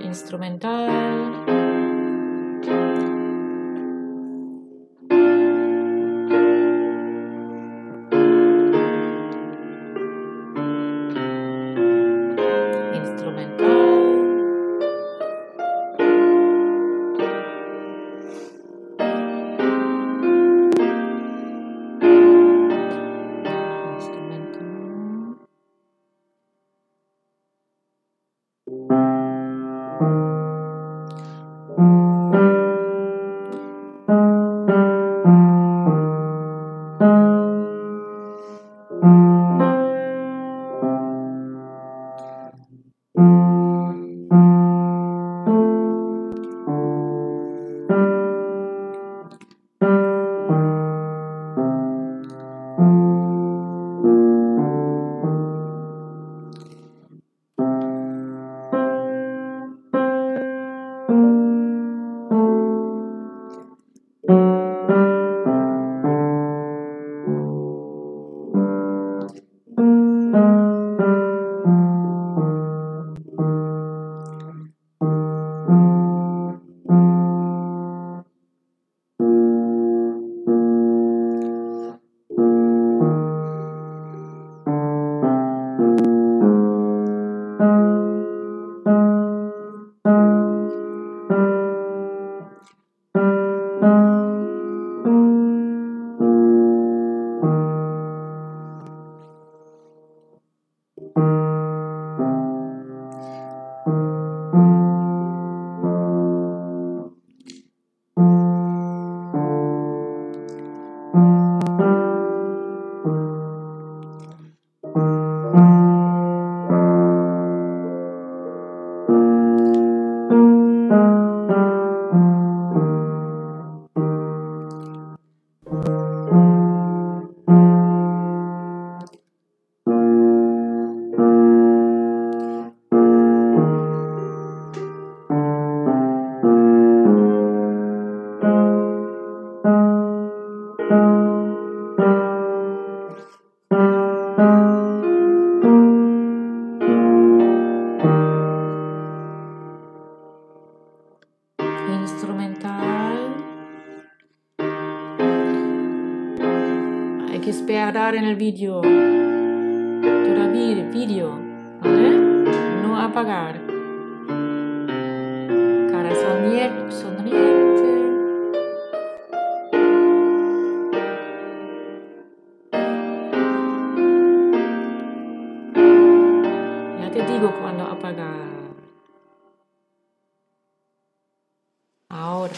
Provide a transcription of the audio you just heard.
instrumental. que esperar en el vídeo. Todavía vídeo, ¿vale? No apagar. Cara sonriente. Ya te digo cuando apagar. Ahora.